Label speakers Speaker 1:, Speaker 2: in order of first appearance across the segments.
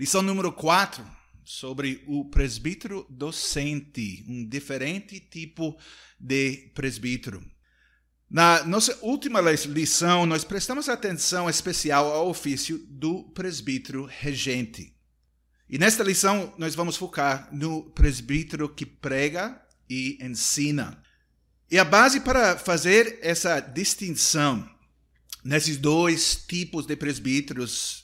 Speaker 1: Lição número 4, sobre o presbítero docente, um diferente tipo de presbítero. Na nossa última lição, nós prestamos atenção especial ao ofício do presbítero regente. E nesta lição, nós vamos focar no presbítero que prega e ensina. E a base para fazer essa distinção nesses dois tipos de presbíteros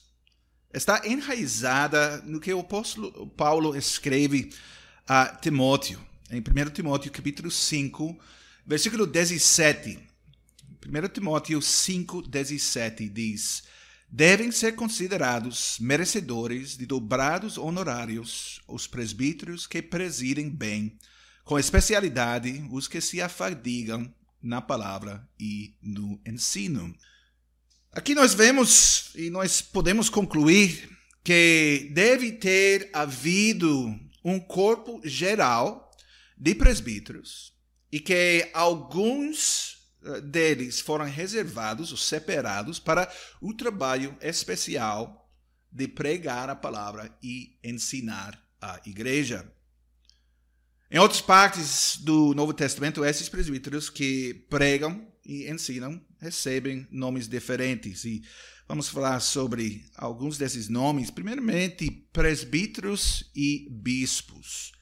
Speaker 1: está enraizada no que o apóstolo Paulo escreve a Timóteo, em 1 Timóteo capítulo 5, versículo 17. 1 Timóteo 5, 17 diz: Devem ser considerados merecedores de dobrados honorários os presbíteros que presidem bem, com especialidade os que se afadigam na palavra e no ensino. Aqui nós vemos e nós podemos concluir que deve ter havido um corpo geral de presbíteros e que alguns eh, deles foram reservados ou separados para o trabalho especial de pregar a palavra e ensinar a igreja. Em outras partes do Novo Testamento, esses presbíteros que pregam e ensinam recebem nomes diferentes. E vamos falar sobre alguns desses nomes. Primeiramente, presbíteros e bispos.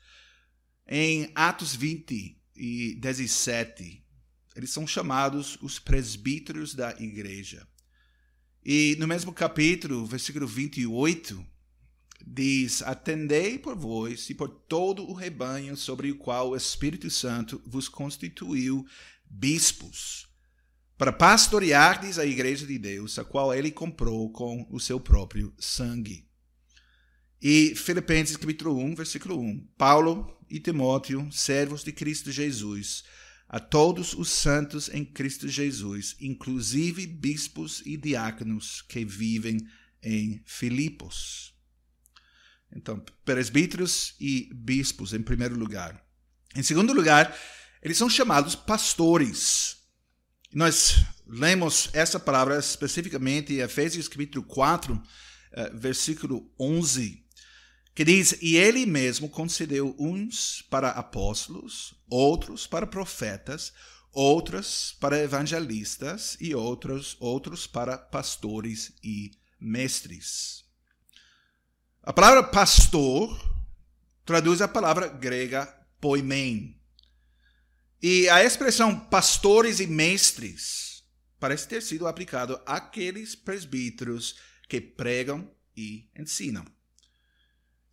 Speaker 1: Em Atos 20 e 17, eles são chamados os presbíteros da igreja. E no mesmo capítulo, versículo 28, diz: Atendei por vós e por todo o rebanho sobre o qual o Espírito Santo vos constituiu bispos para pastoreardes a igreja de Deus, a qual ele comprou com o seu próprio sangue. E Filipenses capítulo 1, versículo 1. Paulo e Timóteo, servos de Cristo Jesus, a todos os santos em Cristo Jesus, inclusive bispos e diáconos que vivem em Filipos. Então, presbíteros e bispos em primeiro lugar. Em segundo lugar, eles são chamados pastores. Nós lemos essa palavra especificamente em Efésios capítulo 4, eh, versículo 11, que diz: E ele mesmo concedeu uns para apóstolos, outros para profetas, outros para evangelistas e outros, outros para pastores e mestres. A palavra pastor traduz a palavra grega poimen, e a expressão pastores e mestres parece ter sido aplicado àqueles presbíteros que pregam e ensinam.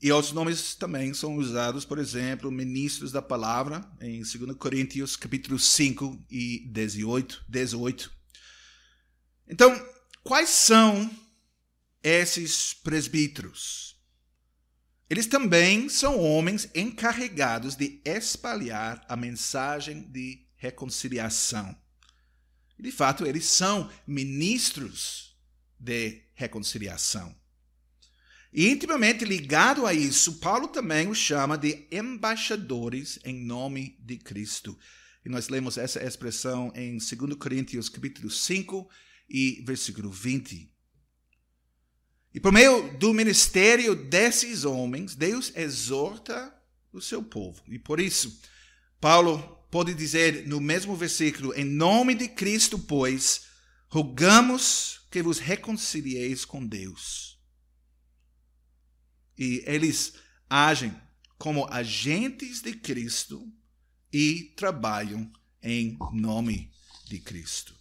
Speaker 1: E outros nomes também são usados, por exemplo, ministros da palavra, em 2 Coríntios capítulo 5 e 18. 18. Então, quais são esses presbíteros? Eles também são homens encarregados de espalhar a mensagem de reconciliação. De fato, eles são ministros de reconciliação. E intimamente ligado a isso, Paulo também os chama de embaixadores em nome de Cristo. E nós lemos essa expressão em 2 Coríntios capítulo 5 e versículo 20. E por meio do ministério desses homens, Deus exorta o seu povo. E por isso, Paulo pode dizer no mesmo versículo: Em nome de Cristo, pois, rogamos que vos reconcilieis com Deus. E eles agem como agentes de Cristo e trabalham em nome de Cristo.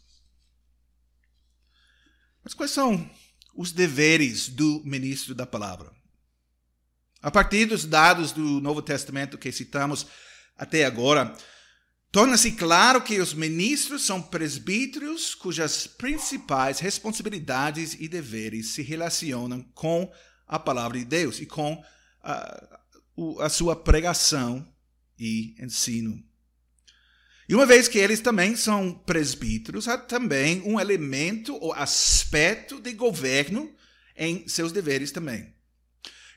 Speaker 1: Mas quais são os deveres do ministro da palavra. A partir dos dados do Novo Testamento que citamos até agora, torna-se claro que os ministros são presbíteros cujas principais responsabilidades e deveres se relacionam com a palavra de Deus e com a, a sua pregação e ensino. E uma vez que eles também são presbíteros, há também um elemento ou aspecto de governo em seus deveres também.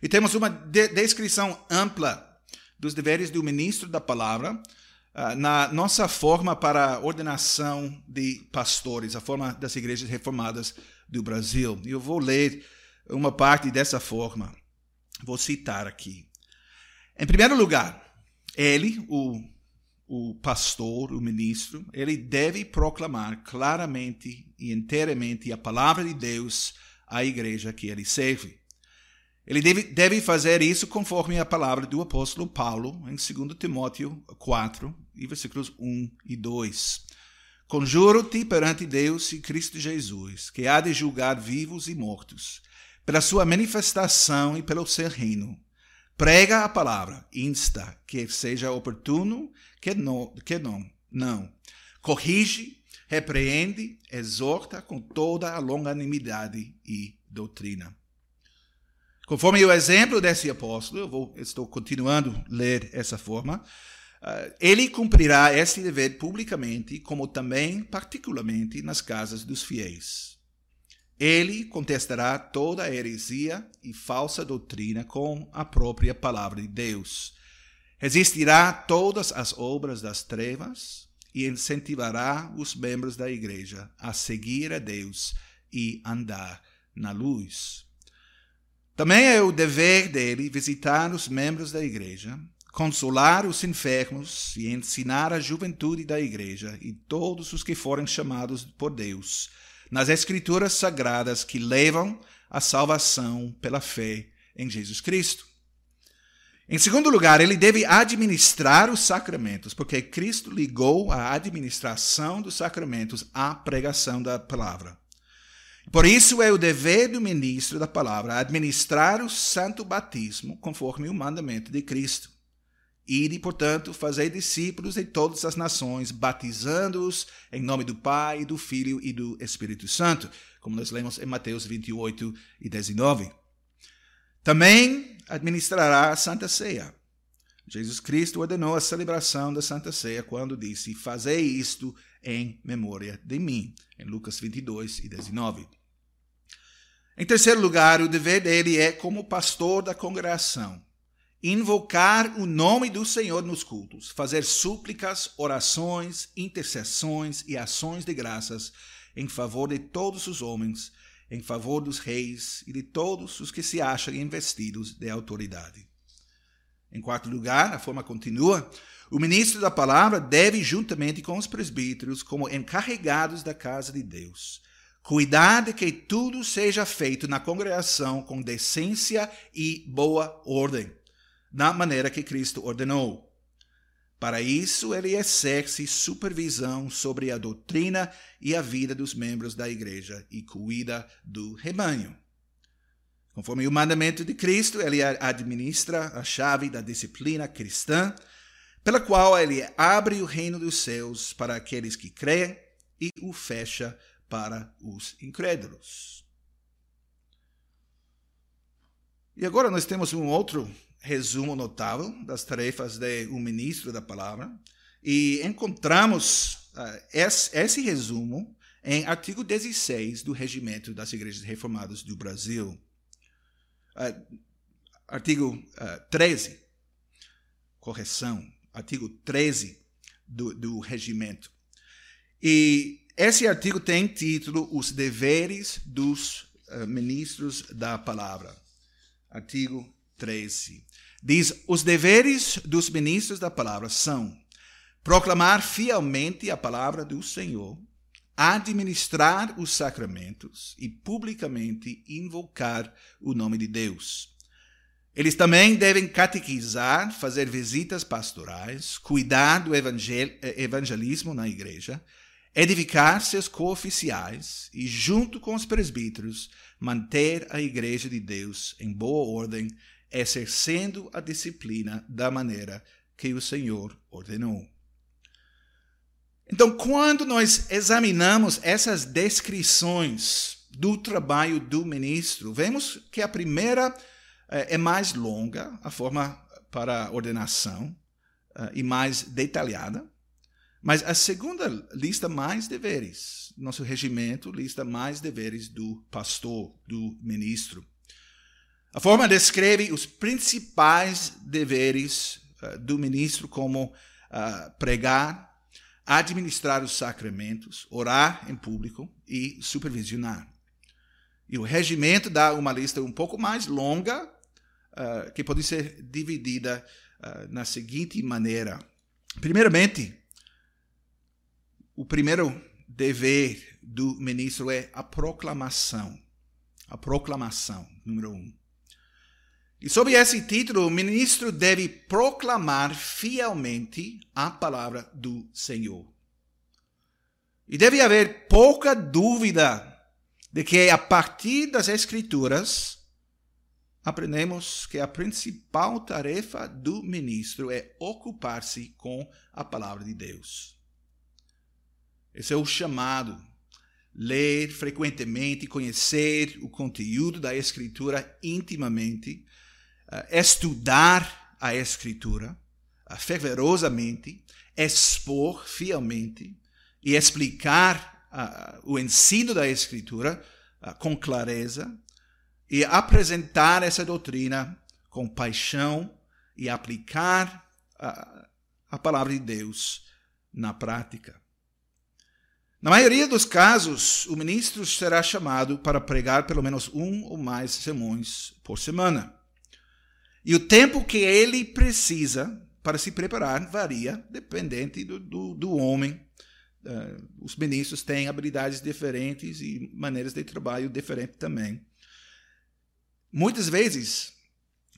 Speaker 1: E temos uma de descrição ampla dos deveres do ministro da palavra uh, na nossa forma para ordenação de pastores, a forma das igrejas reformadas do Brasil. E eu vou ler uma parte dessa forma. Vou citar aqui. Em primeiro lugar, ele, o, o pastor, o ministro, ele deve proclamar claramente e inteiramente a palavra de Deus à igreja que ele serve. Ele deve, deve fazer isso conforme a palavra do apóstolo Paulo, em 2 Timóteo 4, e versículos 1 e 2. Conjuro-te perante Deus e Cristo Jesus, que há de julgar vivos e mortos, pela sua manifestação e pelo seu reino. Prega a palavra, insta, que seja oportuno, que não, que não, não. Corrige, repreende, exorta com toda a longanimidade e doutrina. Conforme o exemplo desse apóstolo, eu vou, estou continuando a ler essa forma, uh, ele cumprirá esse dever publicamente, como também particularmente nas casas dos fiéis. Ele contestará toda heresia e falsa doutrina com a própria palavra de Deus. Resistirá todas as obras das trevas e incentivará os membros da igreja a seguir a Deus e andar na luz. Também é o dever dele visitar os membros da igreja, consolar os enfermos e ensinar a juventude da igreja e todos os que forem chamados por Deus nas escrituras sagradas que levam à salvação pela fé em Jesus Cristo. Em segundo lugar, ele deve administrar os sacramentos, porque Cristo ligou a administração dos sacramentos à pregação da palavra. Por isso é o dever do ministro da palavra administrar o santo batismo conforme o mandamento de Cristo. Ide, portanto, fazer discípulos de todas as nações, batizando-os em nome do Pai, do Filho e do Espírito Santo, como nós lemos em Mateus 28 e 19. Também administrará a Santa Ceia. Jesus Cristo ordenou a celebração da Santa Ceia quando disse: Fazei isto em memória de mim, em Lucas 22 e 19. Em terceiro lugar, o dever dele é, como pastor da congregação, invocar o nome do Senhor nos cultos, fazer súplicas, orações, intercessões e ações de graças em favor de todos os homens, em favor dos reis e de todos os que se acham investidos de autoridade. Em quarto lugar, a forma continua, o ministro da palavra deve, juntamente com os presbíteros, como encarregados da casa de Deus, cuidar de que tudo seja feito na congregação com decência e boa ordem, da maneira que Cristo ordenou. Para isso, ele exerce supervisão sobre a doutrina e a vida dos membros da igreja e cuida do rebanho. Conforme o mandamento de Cristo, ele administra a chave da disciplina cristã pela qual ele abre o reino dos céus para aqueles que creem e o fecha para os incrédulos. E agora nós temos um outro resumo notável das tarefas de um ministro da palavra, e encontramos uh, esse, esse resumo em artigo 16 do Regimento das Igrejas Reformadas do Brasil. Uh, artigo uh, 13, correção artigo 13 do, do regimento. E esse artigo tem título Os Deveres dos uh, Ministros da Palavra. Artigo 13. Diz: Os deveres dos ministros da palavra são proclamar fielmente a palavra do Senhor, administrar os sacramentos e publicamente invocar o nome de Deus. Eles também devem catequizar, fazer visitas pastorais, cuidar do evangel evangelismo na igreja, edificar seus cooficiais e, junto com os presbíteros, manter a igreja de Deus em boa ordem, exercendo a disciplina da maneira que o Senhor ordenou. Então, quando nós examinamos essas descrições do trabalho do ministro, vemos que a primeira é, é mais longa a forma para ordenação uh, e mais detalhada. Mas a segunda lista mais deveres. Nosso regimento lista mais deveres do pastor, do ministro. A forma descreve os principais deveres uh, do ministro, como uh, pregar, administrar os sacramentos, orar em público e supervisionar. E o regimento dá uma lista um pouco mais longa uh, que pode ser dividida uh, na seguinte maneira. Primeiramente, o primeiro dever do ministro é a proclamação. A proclamação, número um. E sob esse título, o ministro deve proclamar fielmente a palavra do Senhor. E deve haver pouca dúvida de que a partir das Escrituras aprendemos que a principal tarefa do ministro é ocupar-se com a palavra de Deus. Esse é o chamado. Ler frequentemente, conhecer o conteúdo da Escritura intimamente, eh, estudar a Escritura eh, fervorosamente, expor fielmente e explicar uh, o ensino da Escritura uh, com clareza e apresentar essa doutrina com paixão e aplicar uh, a palavra de Deus na prática. Na maioria dos casos, o ministro será chamado para pregar pelo menos um ou mais sermões por semana. E o tempo que ele precisa para se preparar varia, dependente do, do, do homem Uh, os ministros têm habilidades diferentes e maneiras de trabalho diferentes também. Muitas vezes,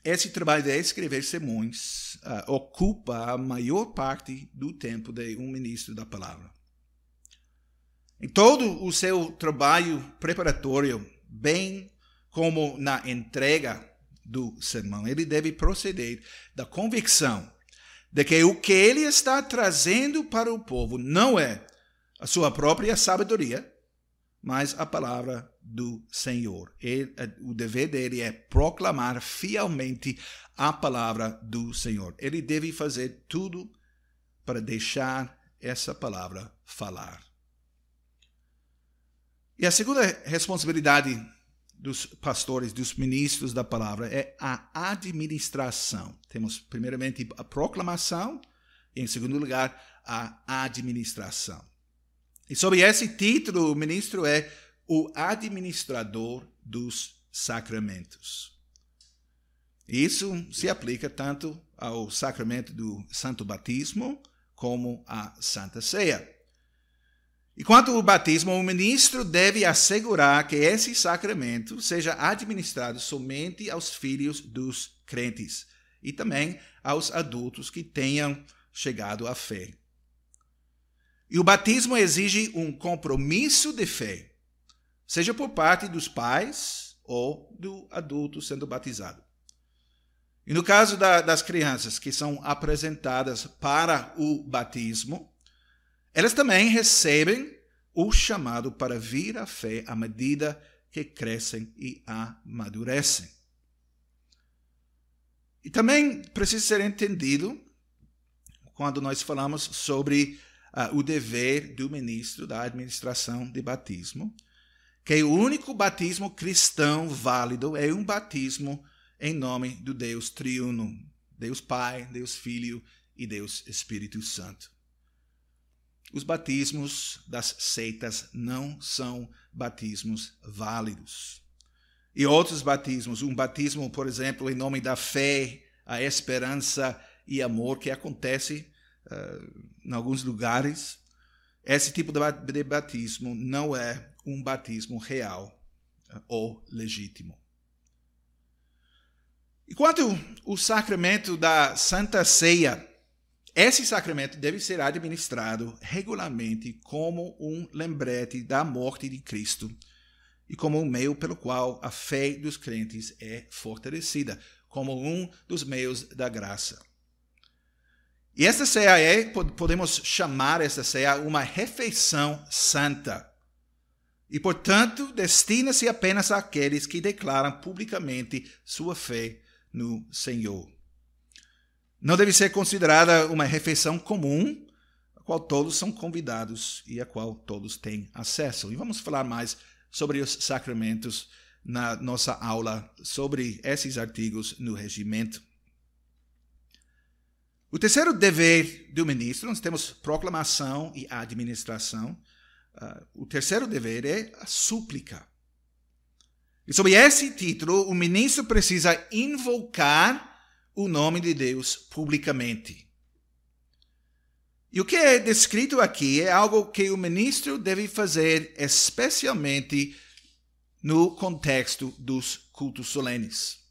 Speaker 1: esse trabalho de escrever sermões uh, ocupa a maior parte do tempo de um ministro da palavra. Em todo o seu trabalho preparatório, bem como na entrega do sermão, ele deve proceder da convicção de que o que ele está trazendo para o povo não é a sua própria sabedoria, mas a palavra do Senhor. Ele, o dever dele é proclamar fielmente a palavra do Senhor. Ele deve fazer tudo para deixar essa palavra falar. E a segunda responsabilidade dos pastores, dos ministros da palavra, é a administração. Temos, primeiramente, a proclamação, e, em segundo lugar, a administração. E sob esse título, o ministro é o administrador dos sacramentos. Isso se aplica tanto ao sacramento do Santo Batismo como à Santa Ceia. E quanto ao batismo, o ministro deve assegurar que esse sacramento seja administrado somente aos filhos dos crentes e também aos adultos que tenham chegado à fé. E o batismo exige um compromisso de fé, seja por parte dos pais ou do adulto sendo batizado. E no caso da, das crianças que são apresentadas para o batismo, elas também recebem o chamado para vir à fé à medida que crescem e amadurecem. E também precisa ser entendido quando nós falamos sobre uh, o dever do ministro da administração de batismo, que o único batismo cristão válido é um batismo em nome do Deus triuno, Deus Pai, Deus Filho e Deus Espírito Santo. Os batismos das seitas não são batismos válidos. E outros batismos, um batismo, por exemplo, em nome da fé, a esperança e amor que acontece uh, em alguns lugares, esse tipo de batismo não é um batismo real uh, ou legítimo. E quanto o sacramento da Santa Ceia, esse sacramento deve ser administrado regularmente como um lembrete da morte de Cristo e como um meio pelo qual a fé dos crentes é fortalecida, como um dos meios da graça. E esta ceia é, podemos chamar esta ceia uma refeição santa. E, portanto, destina-se apenas àqueles que declaram publicamente sua fé no Senhor. Não deve ser considerada uma refeição comum, a qual todos são convidados e a qual todos têm acesso. E vamos falar mais sobre os sacramentos na nossa aula sobre esses artigos no regimento. O terceiro dever do ministro, nós temos proclamação e administração. Uh, o terceiro dever é a súplica. E sob esse título, o ministro precisa invocar o nome de Deus publicamente. E o que é descrito aqui é algo que o ministro deve fazer especialmente no contexto dos cultos solenes.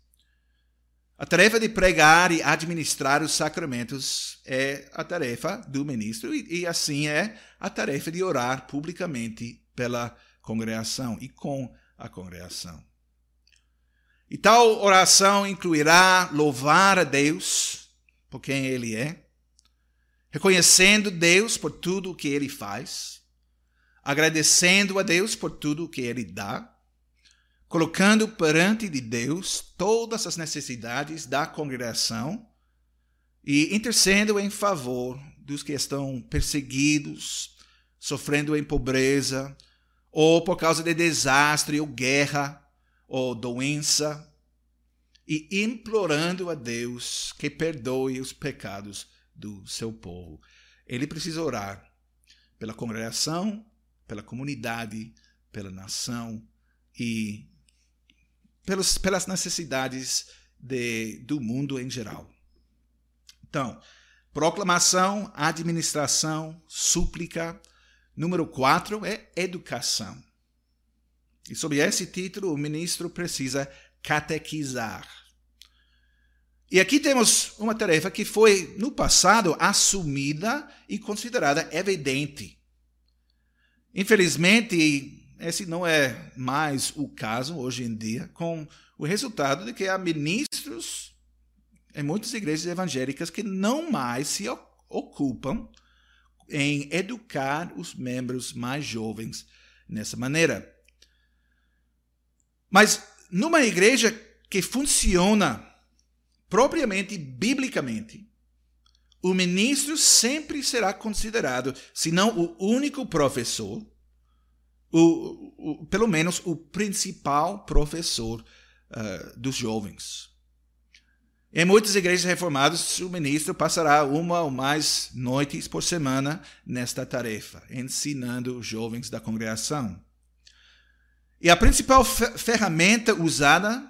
Speaker 1: A tarefa de pregar e administrar os sacramentos é a tarefa do ministro, e, e assim é a tarefa de orar publicamente pela congregação e com a congregação. E tal oração incluirá louvar a Deus por quem Ele é, reconhecendo Deus por tudo o que Ele faz, agradecendo a Deus por tudo o que Ele dá, colocando perante de Deus todas as necessidades da congregação e intercedendo em favor dos que estão perseguidos, sofrendo em pobreza, ou por causa de desastre ou guerra ou doença, e implorando a Deus que perdoe os pecados do seu povo. Ele precisa orar pela congregação, pela comunidade, pela nação e pelos, pelas necessidades de, do mundo em geral. Então, proclamação, administração, súplica. Número quatro é educação. E sob esse título, o ministro precisa catequizar. E aqui temos uma tarefa que foi, no passado, assumida e considerada evidente. Infelizmente, esse não é mais o caso hoje em dia, com o resultado de que há ministros em muitas igrejas evangélicas que não mais se ocupam em educar os membros mais jovens nessa maneira. Mas numa igreja que funciona propriamente biblicamente, o ministro sempre será considerado, se não o único professor, o, o, pelo menos o principal professor uh, dos jovens. Em muitas igrejas reformadas, o ministro passará uma ou mais noites por semana nesta tarefa, ensinando os jovens da congregação. E a principal ferramenta usada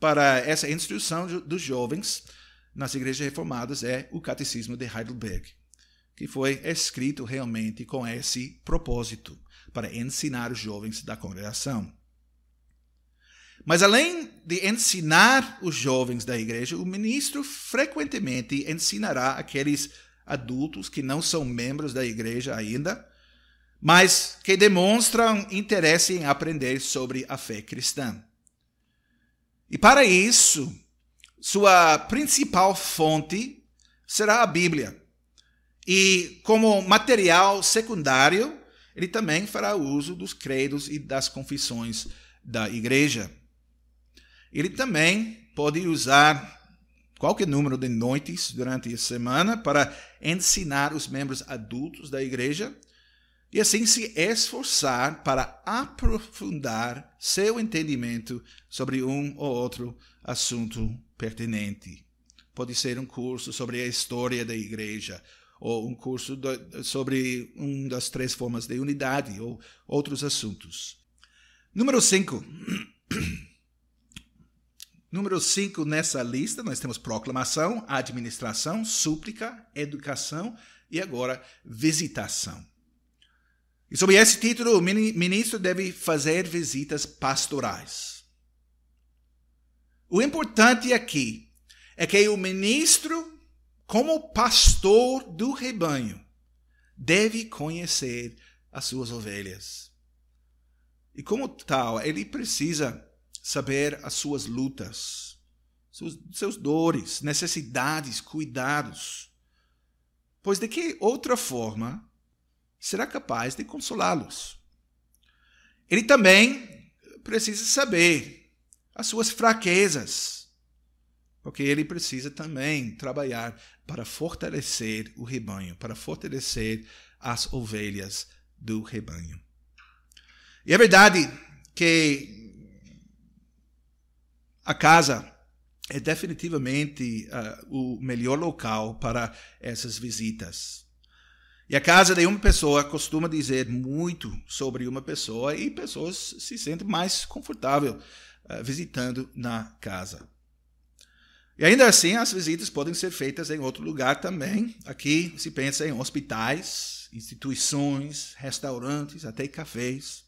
Speaker 1: para essa instrução dos jovens nas igrejas reformadas é o Catecismo de Heidelberg, que foi escrito realmente com esse propósito para ensinar os jovens da congregação. Mas além de ensinar os jovens da igreja, o ministro frequentemente ensinará aqueles adultos que não são membros da igreja ainda, mas que demonstram interesse em aprender sobre a fé cristã. E para isso, sua principal fonte será a Bíblia. E como material secundário, ele também fará uso dos credos e das confissões da igreja. Ele também pode usar qualquer número de noites durante a semana para ensinar os membros adultos da igreja e assim se esforçar para aprofundar seu entendimento sobre um ou outro assunto pertinente. Pode ser um curso sobre a história da igreja, ou um curso do, sobre uma das três formas de unidade, ou outros assuntos. Número 5. Número 5 nessa lista, nós temos proclamação, administração, súplica, educação e agora visitação. E sob esse título, o ministro deve fazer visitas pastorais. O importante aqui é que o ministro como pastor do rebanho, deve conhecer as suas ovelhas. E como tal, ele precisa saber as suas lutas, seus, seus dores, necessidades, cuidados. Pois de que outra forma será capaz de consolá-los? Ele também precisa saber as suas fraquezas, porque ele precisa também trabalhar para fortalecer o rebanho, para fortalecer as ovelhas do rebanho. E é verdade que a casa é definitivamente uh, o melhor local para essas visitas. E a casa de uma pessoa costuma dizer muito sobre uma pessoa e pessoas se sentem mais confortável uh, visitando na casa. E ainda assim, as visitas podem ser feitas em outro lugar também. Aqui se pensa em hospitais, instituições, restaurantes, até cafés.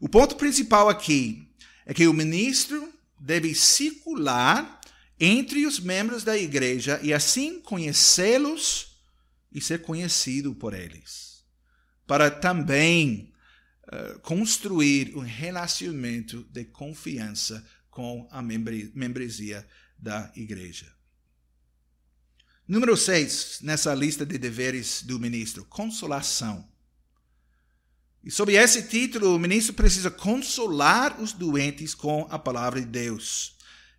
Speaker 1: O ponto principal aqui é que o ministro deve circular entre os membros da igreja e assim conhecê-los e ser conhecido por eles, para também uh, construir um relacionamento de confiança com a membresia da igreja. Número 6, nessa lista de deveres do ministro, consolação. E sob esse título, o ministro precisa consolar os doentes com a palavra de Deus.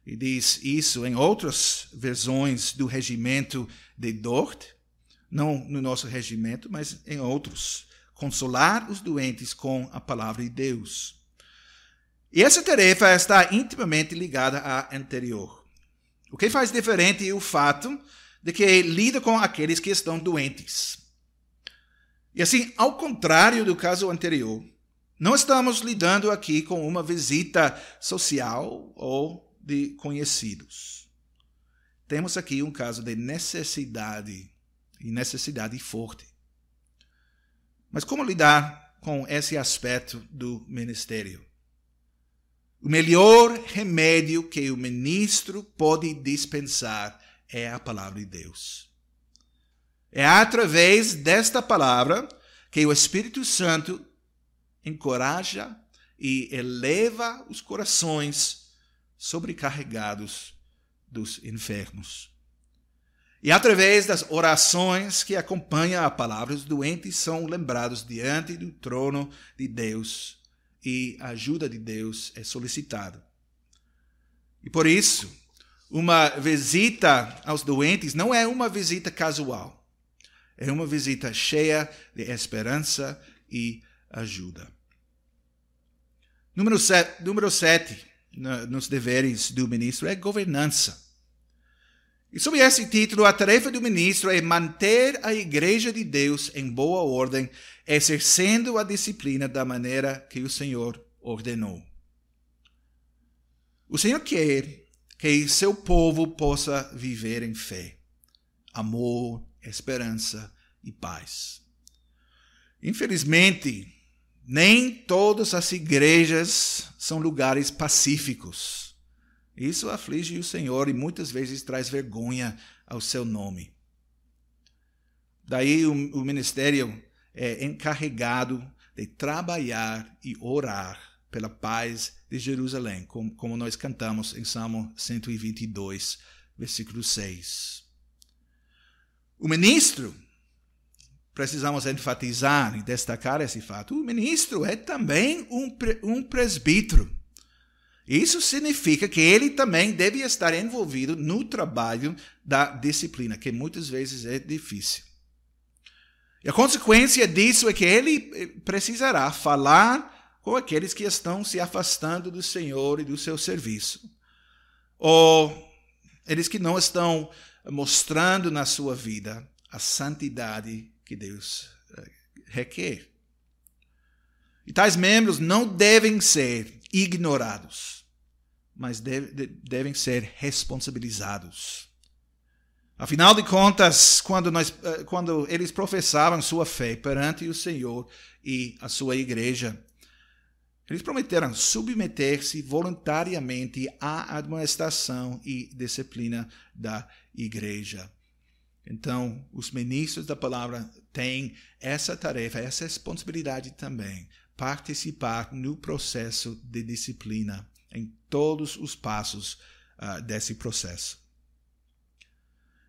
Speaker 1: E diz isso em outras versões do regimento de Dort, não no nosso regimento, mas em outros. Consolar os doentes com a palavra de Deus. E essa tarefa está intimamente ligada à anterior. O que faz diferente é o fato de que lida com aqueles que estão doentes. E assim, ao contrário do caso anterior, não estamos lidando aqui com uma visita social ou de conhecidos. Temos aqui um caso de necessidade, e necessidade forte. Mas como lidar com esse aspecto do ministério? O melhor remédio que o ministro pode dispensar é a palavra de Deus. É através desta palavra que o Espírito Santo encoraja e eleva os corações sobrecarregados dos enfermos. E através das orações que acompanham a palavra, os doentes são lembrados diante do trono de Deus e a ajuda de Deus é solicitada. E por isso, uma visita aos doentes não é uma visita casual. É uma visita cheia de esperança e ajuda. Número sete, número sete nos deveres do ministro é governança. E sob esse título, a tarefa do ministro é manter a igreja de Deus em boa ordem exercendo a disciplina da maneira que o Senhor ordenou. O Senhor quer que seu povo possa viver em fé, amor, esperança e paz. Infelizmente, nem todas as igrejas são lugares pacíficos. Isso aflige o Senhor e muitas vezes traz vergonha ao seu nome. Daí o, o ministério é encarregado de trabalhar e orar pela paz de Jerusalém, como, como nós cantamos em Salmo 122, versículo 6. O ministro, precisamos enfatizar e destacar esse fato, o ministro é também um, um presbítero. Isso significa que ele também deve estar envolvido no trabalho da disciplina, que muitas vezes é difícil. E a consequência disso é que ele eh, precisará falar com aqueles que estão se afastando do Senhor e do seu serviço. Ou eles que não estão mostrando na sua vida a santidade que Deus eh, requer. E tais membros não devem ser ignorados, mas devem ser responsabilizados. Afinal de contas, quando, nós, eh, quando eles professavam sua fé perante o Senhor e a sua igreja, eles prometeram submeter-se voluntariamente à administração e disciplina da igreja. Então, os ministros da palavra têm essa tarefa, essa responsabilidade também, participar no processo de disciplina, em todos os passos uh, desse processo.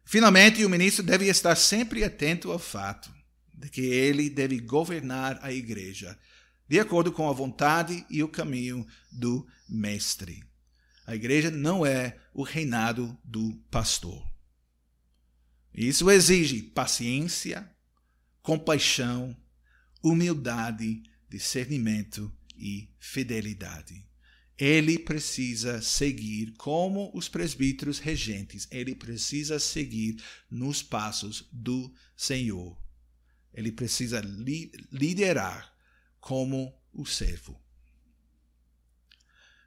Speaker 1: Finalmente, o ministro deve estar sempre atento ao fato de que ele deve governar a igreja de acordo com a vontade e o caminho do mestre. A igreja não é o reinado do pastor. Isso exige paciência, compaixão, humildade, discernimento e fidelidade ele precisa seguir como os presbíteros regentes, ele precisa seguir nos passos do Senhor. Ele precisa li liderar como o servo.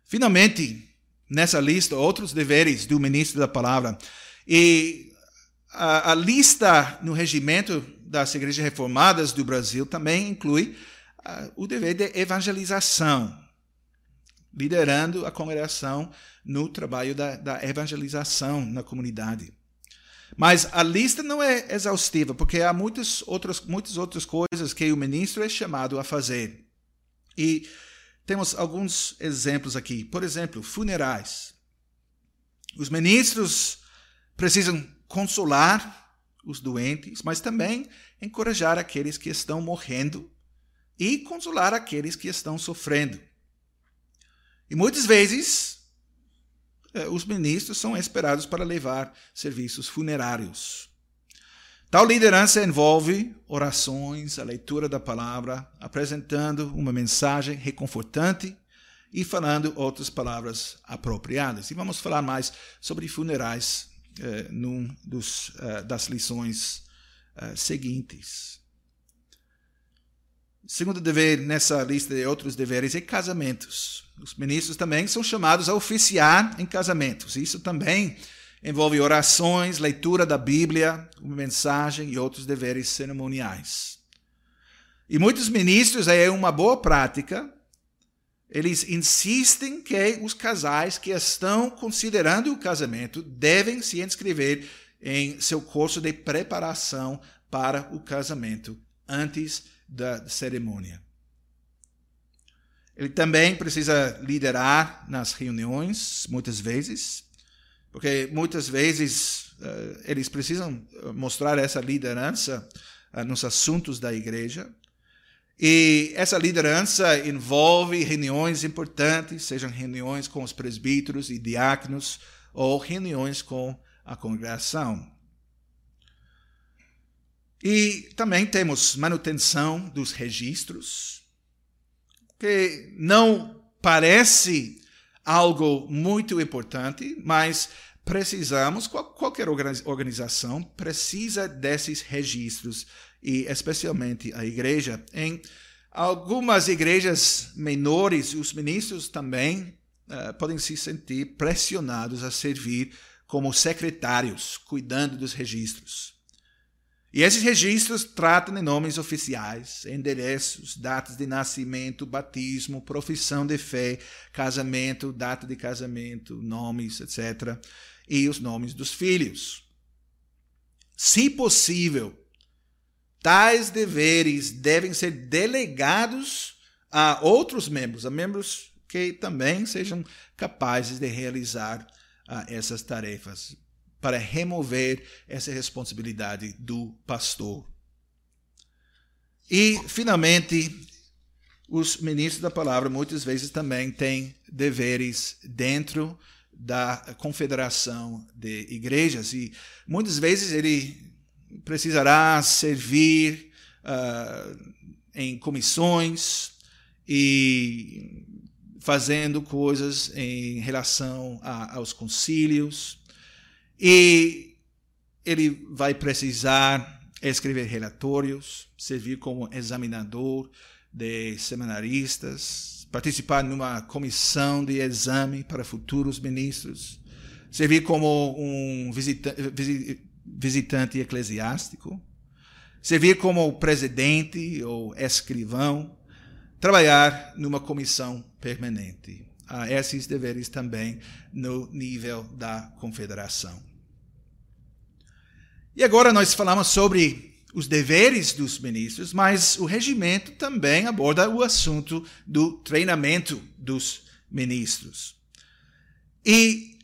Speaker 1: Finalmente, nessa lista, outros deveres do ministro da palavra. E a, a lista no regimento das igrejas reformadas do Brasil também inclui uh, o dever de evangelização, liderando a congregação no trabalho da, da evangelização na comunidade. Mas a lista não é exaustiva, porque há muitas outras, muitas outras coisas que o ministro é chamado a fazer. E temos alguns exemplos aqui. Por exemplo, funerais. Os ministros precisam consolar os doentes, mas também encorajar aqueles que estão morrendo e consolar aqueles que estão sofrendo. E muitas vezes é, os ministros são esperados para levar serviços funerários. Tal liderança envolve orações, a leitura da palavra, apresentando uma mensagem reconfortante e falando outras palavras apropriadas. E vamos falar mais sobre funerais eh, num dos, eh, das lições eh, seguintes. Segundo dever nessa lista de outros deveres é casamentos. Os ministros também são chamados a oficiar em casamentos. Isso também envolve orações, leitura da Bíblia, uma mensagem e outros deveres cerimoniais. E muitos ministros, é uma boa prática, eles insistem que os casais que estão considerando o casamento devem se inscrever em seu curso de preparação para o casamento antes da cerimônia. Ele também precisa liderar nas reuniões, muitas vezes, porque muitas vezes uh, eles precisam mostrar essa liderança uh, nos assuntos da igreja. E essa liderança envolve reuniões importantes, sejam reuniões com os presbíteros e diáconos ou reuniões com a congregação. E também temos manutenção dos registros, que não parece algo muito importante, mas precisamos, qualquer organização precisa desses registros, e especialmente a igreja. Em algumas igrejas menores, os ministros também uh, podem se sentir pressionados a servir como secretários, cuidando dos registros. E esses registros tratam de nomes oficiais, endereços, datas de nascimento, batismo, profissão de fé, casamento, data de casamento, nomes, etc. E os nomes dos filhos. Se possível, tais deveres devem ser delegados a outros membros, a membros que também sejam capazes de realizar uh, essas tarefas para remover essa responsabilidade do pastor. E, finalmente, os ministros da palavra muitas vezes também têm deveres dentro da confederação de igrejas e muitas vezes ele precisará servir uh, em comissões e fazendo coisas em relação a, aos concílios. E ele vai precisar escrever relatórios, servir como examinador de seminaristas, participar numa comissão de exame para futuros ministros, servir como um visita visitante eclesiástico, servir como presidente ou escrivão, trabalhar numa comissão permanente. Há esses deveres também no nível da confederação. E agora nós falamos sobre os deveres dos ministros, mas o regimento também aborda o assunto do treinamento dos ministros. E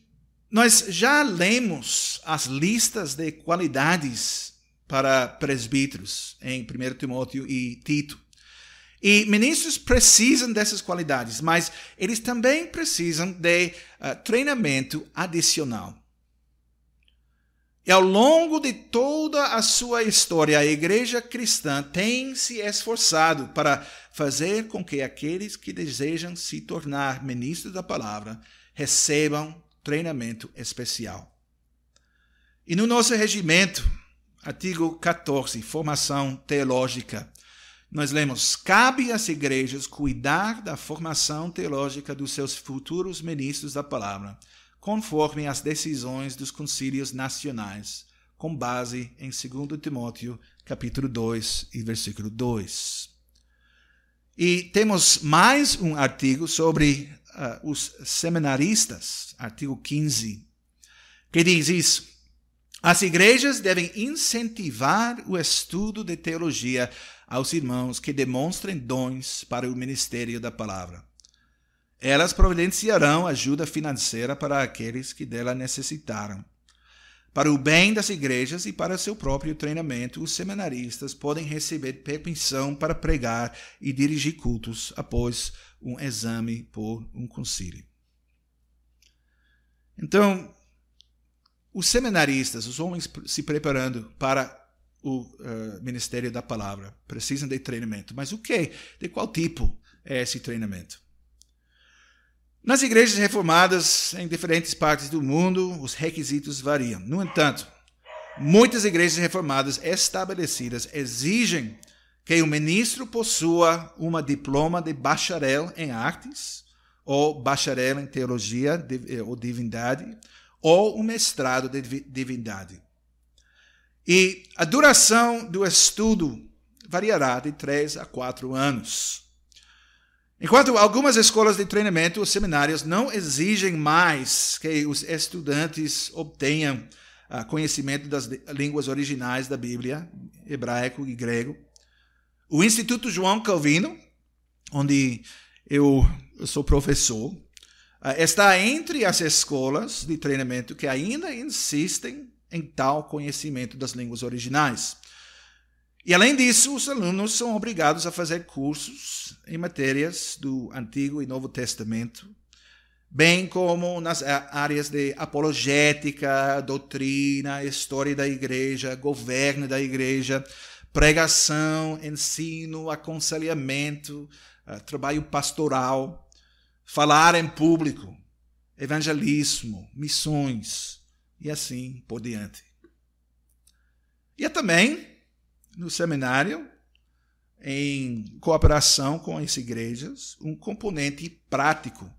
Speaker 1: nós já lemos as listas de qualidades para presbíteros em 1 Timóteo e Tito. E ministros precisam dessas qualidades, mas eles também precisam de uh, treinamento adicional. E ao longo de toda a sua história, a igreja cristã tem se esforçado para fazer com que aqueles que desejam se tornar ministros da palavra recebam treinamento especial. E no nosso regimento, artigo 14, formação teológica, nós lemos: cabe às igrejas cuidar da formação teológica dos seus futuros ministros da palavra, conforme as decisões dos concílios nacionais, com base em 2 Timóteo, capítulo 2 e versículo 2. E temos mais um artigo sobre uh, os seminaristas, artigo 15, que diz isso. As igrejas devem incentivar o estudo de teologia aos irmãos que demonstrem dons para o ministério da palavra. Elas providenciarão ajuda financeira para aqueles que dela necessitaram. Para o bem das igrejas e para seu próprio treinamento, os seminaristas podem receber permissão para pregar e dirigir cultos após um exame por um concílio. Então, os seminaristas, os homens se preparando para o uh, ministério da palavra. Precisam de treinamento. Mas o que? De qual tipo é esse treinamento? Nas igrejas reformadas em diferentes partes do mundo, os requisitos variam. No entanto, muitas igrejas reformadas estabelecidas exigem que o ministro possua uma diploma de bacharel em artes, ou bacharel em teologia eh, ou divindade, ou um mestrado de divindade. E a duração do estudo variará de 3 a 4 anos. Enquanto algumas escolas de treinamento, os seminários não exigem mais que os estudantes obtenham uh, conhecimento das línguas originais da Bíblia, hebraico e grego. O Instituto João Calvino, onde eu, sou professor, uh, está entre as escolas de treinamento que ainda insistem em tal conhecimento das línguas originais. E além disso, os alunos são obrigados a fazer cursos em matérias do Antigo e Novo Testamento, bem como nas áreas de apologética, doutrina, história da igreja, governo da igreja, pregação, ensino, aconselhamento, uh, trabalho pastoral, falar em público, evangelismo, missões, e assim por diante. E também no seminário, em cooperação com as igrejas, um componente prático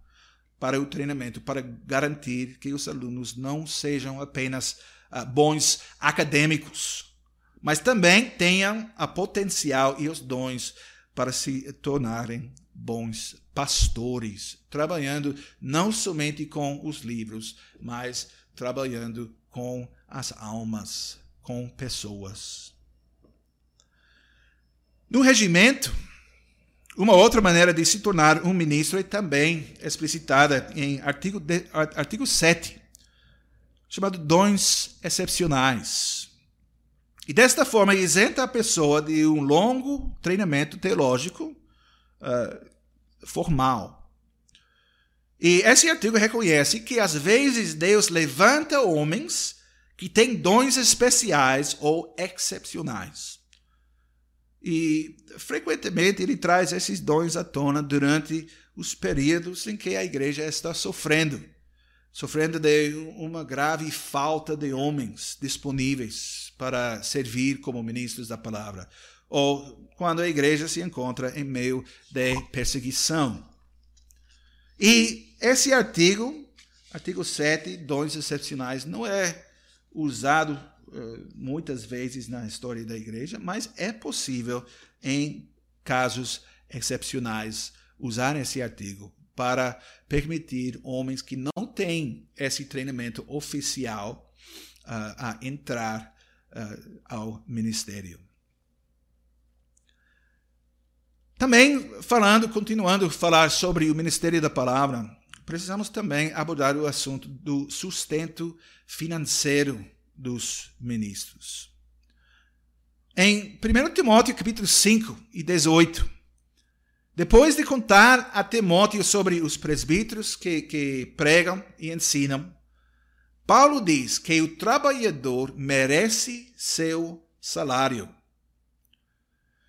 Speaker 1: para o treinamento, para garantir que os alunos não sejam apenas uh, bons acadêmicos, mas também tenham a potencial e os dons para se tornarem bons pastores, trabalhando não somente com os livros, mas trabalhando com as almas, com pessoas. No regimento, uma outra maneira de se tornar um ministro é também explicitada em artigo, de, artigo 7, chamado dons excepcionais. E desta forma isenta a pessoa de um longo treinamento teológico uh, formal. E esse artigo reconhece que às vezes Deus levanta homens que têm dons especiais ou excepcionais. E frequentemente ele traz esses dons à tona durante os períodos em que a igreja está sofrendo sofrendo de uma grave falta de homens disponíveis para servir como ministros da palavra, ou quando a igreja se encontra em meio de perseguição. E esse artigo, artigo 7, dons excepcionais, não é usado uh, muitas vezes na história da igreja, mas é possível, em casos excepcionais, usar esse artigo para permitir homens que não têm esse treinamento oficial uh, a entrar uh, ao ministério. Também falando, continuando a falar sobre o ministério da palavra, precisamos também abordar o assunto do sustento financeiro dos ministros. Em 1 Timóteo capítulo 5 e 18, depois de contar a Timóteo sobre os presbíteros que, que pregam e ensinam, Paulo diz que o trabalhador merece seu salário.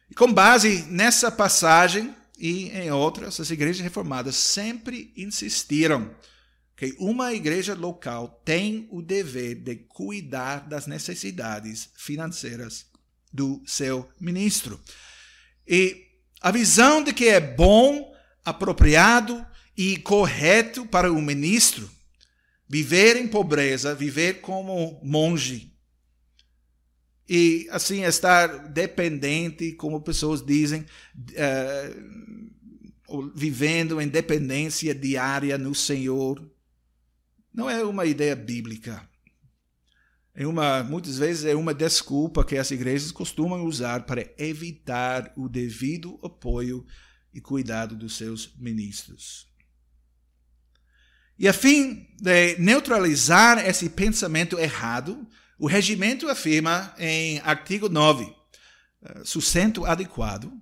Speaker 1: E com base nessa passagem, e em outras, as igrejas reformadas sempre insistiram que uma igreja local tem o dever de cuidar das necessidades financeiras do seu ministro. E a visão de que é bom, apropriado e correto para o ministro viver em pobreza, viver como monge. E assim, estar dependente, como pessoas dizem, uh, vivendo em dependência diária no Senhor. Não é uma ideia bíblica. É uma, muitas vezes é uma desculpa que as igrejas costumam usar para evitar o devido apoio e cuidado dos seus ministros. E a fim de neutralizar esse pensamento errado, o regimento afirma em artigo 9, eh, sustento adequado,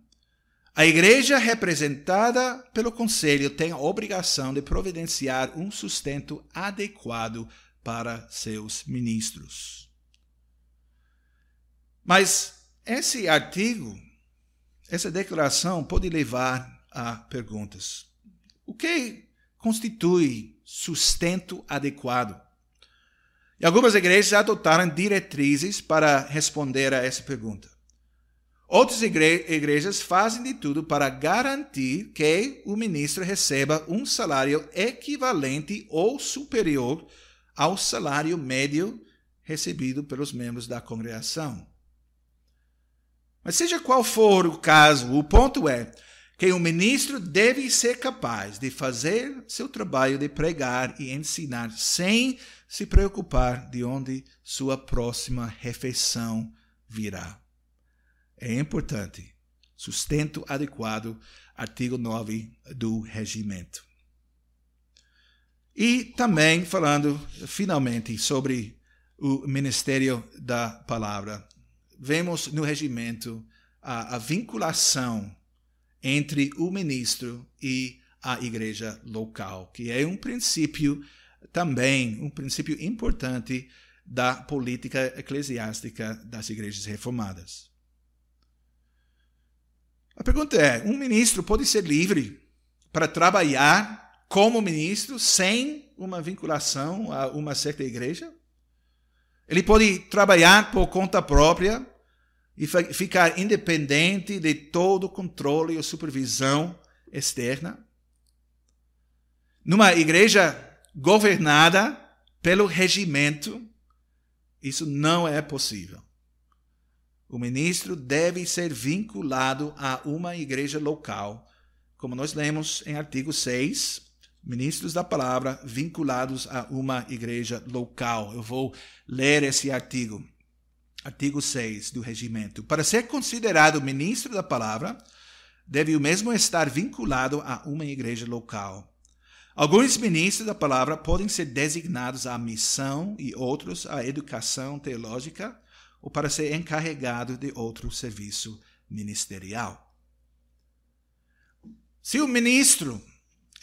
Speaker 1: a igreja representada pelo conselho tem a obrigação de providenciar um sustento adequado para seus ministros. Mas esse artigo, essa declaração pode levar a perguntas. O que constitui sustento adequado? E algumas igrejas adotaram diretrizes para responder a essa pergunta. Outras igrejas fazem de tudo para garantir que o ministro receba um salário equivalente ou superior ao salário médio recebido pelos membros da congregação. Mas seja qual for o caso, o ponto é que o ministro deve ser capaz de fazer seu trabalho de pregar e ensinar sem se preocupar de onde sua próxima refeição virá. É importante. Sustento adequado, artigo 9 do regimento. E também falando finalmente sobre o ministério da palavra, vemos no regimento a, a vinculação entre o ministro e a igreja local, que é um princípio também, um princípio importante da política eclesiástica das igrejas reformadas. A pergunta é: um ministro pode ser livre para trabalhar como ministro sem uma vinculação a uma certa igreja. Ele pode trabalhar por conta própria e ficar independente de todo controle ou supervisão externa. Numa igreja governada pelo regimento, isso não é possível. O ministro deve ser vinculado a uma igreja local, como nós lemos em artigo 6, ministros da palavra vinculados a uma igreja local. Eu vou ler esse artigo. Artigo 6 do regimento. Para ser considerado ministro da palavra, deve o mesmo estar vinculado a uma igreja local. Alguns ministros da palavra podem ser designados à missão e outros à educação teológica ou para ser encarregado de outro serviço ministerial. Se o ministro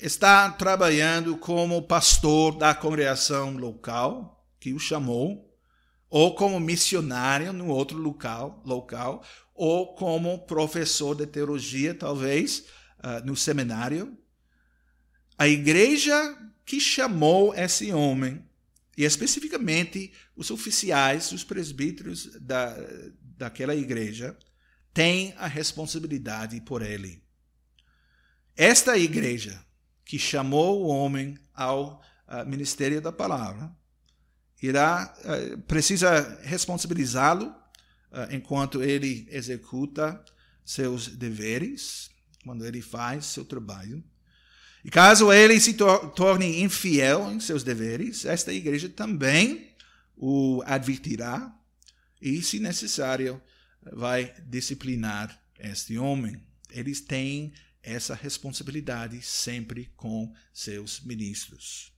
Speaker 1: está trabalhando como pastor da congregação local, que o chamou, ou como missionário no outro local, local ou como professor de teologia, talvez, uh, no seminário. A igreja que chamou esse homem, e especificamente os oficiais, os presbíteros da, daquela igreja, tem a responsabilidade por ele. Esta igreja que chamou o homem ao uh, ministério da palavra, irá uh, precisa responsabilizá-lo uh, enquanto ele executa seus deveres, quando ele faz seu trabalho. E caso ele se tor torne infiel em seus deveres, esta igreja também o advertirá e, se necessário, vai disciplinar este homem. Eles têm essa responsabilidade sempre com seus ministros.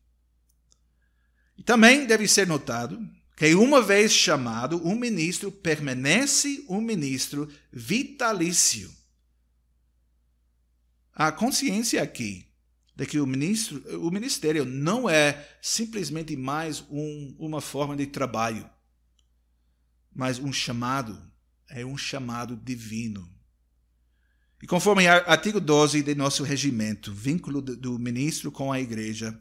Speaker 1: E também deve ser notado que, uma vez chamado, um ministro permanece um ministro vitalício. A consciência aqui de que o, ministro, o ministério não é simplesmente mais um, uma forma de trabalho, mas um chamado, é um chamado divino. E conforme artigo 12 de nosso regimento, vínculo do ministro com a igreja,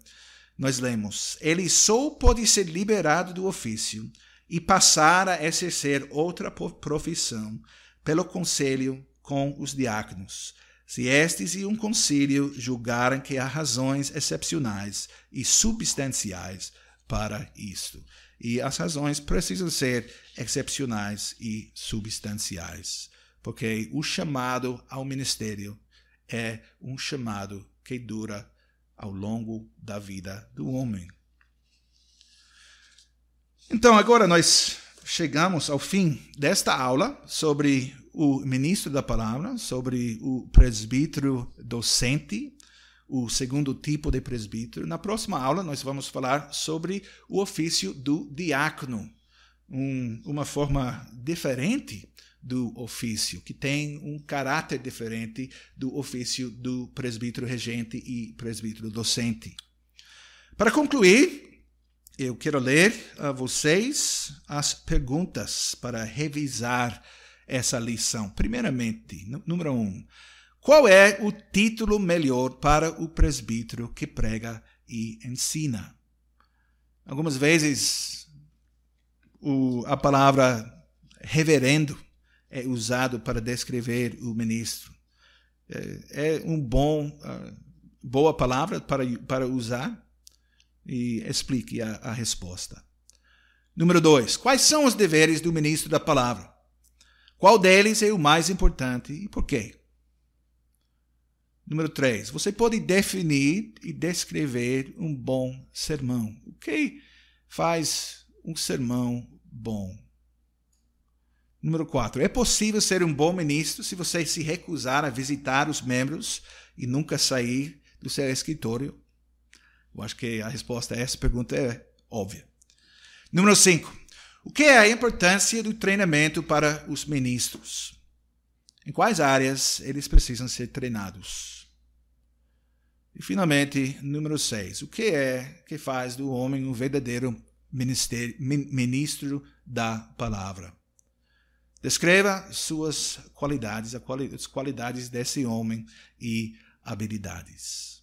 Speaker 1: nós lemos: ele só pode ser liberado do ofício e passar a exercer outra profissão pelo conselho com os diáconos, se estes e um concílio julgarem que há razões excepcionais e substanciais para isto. E as razões precisam ser excepcionais e substanciais, porque o chamado ao ministério é um chamado que dura ao longo da vida do homem. Então, agora nós chegamos ao fim desta aula sobre o ministro da palavra, sobre o presbítero docente, o segundo tipo de presbítero. Na próxima aula, nós vamos falar sobre o ofício do diácono, um, uma forma diferente do ofício, que tem um caráter diferente do ofício do presbítero regente e presbítero docente. Para concluir, eu quero ler a vocês as perguntas para revisar essa lição. Primeiramente, número um, qual é o título melhor para o presbítero que prega e ensina? Algumas vezes o, a palavra reverendo é usado para descrever o ministro. É, é um bom, uh, boa palavra para, para usar e explique a, a resposta. Número dois, quais são os deveres do ministro da palavra? Qual deles é o mais importante e por quê? Número 3. Você pode definir e descrever um bom sermão. O que faz um sermão bom? Número 4. É possível ser um bom ministro se você se recusar a visitar os membros e nunca sair do seu escritório? Eu acho que a resposta a essa pergunta é óbvia. Número 5. O que é a importância do treinamento para os ministros? Em quais áreas eles precisam ser treinados? E finalmente, número 6. O que é que faz do homem um verdadeiro ministro da palavra? Descreva suas qualidades, as qualidades desse homem e habilidades.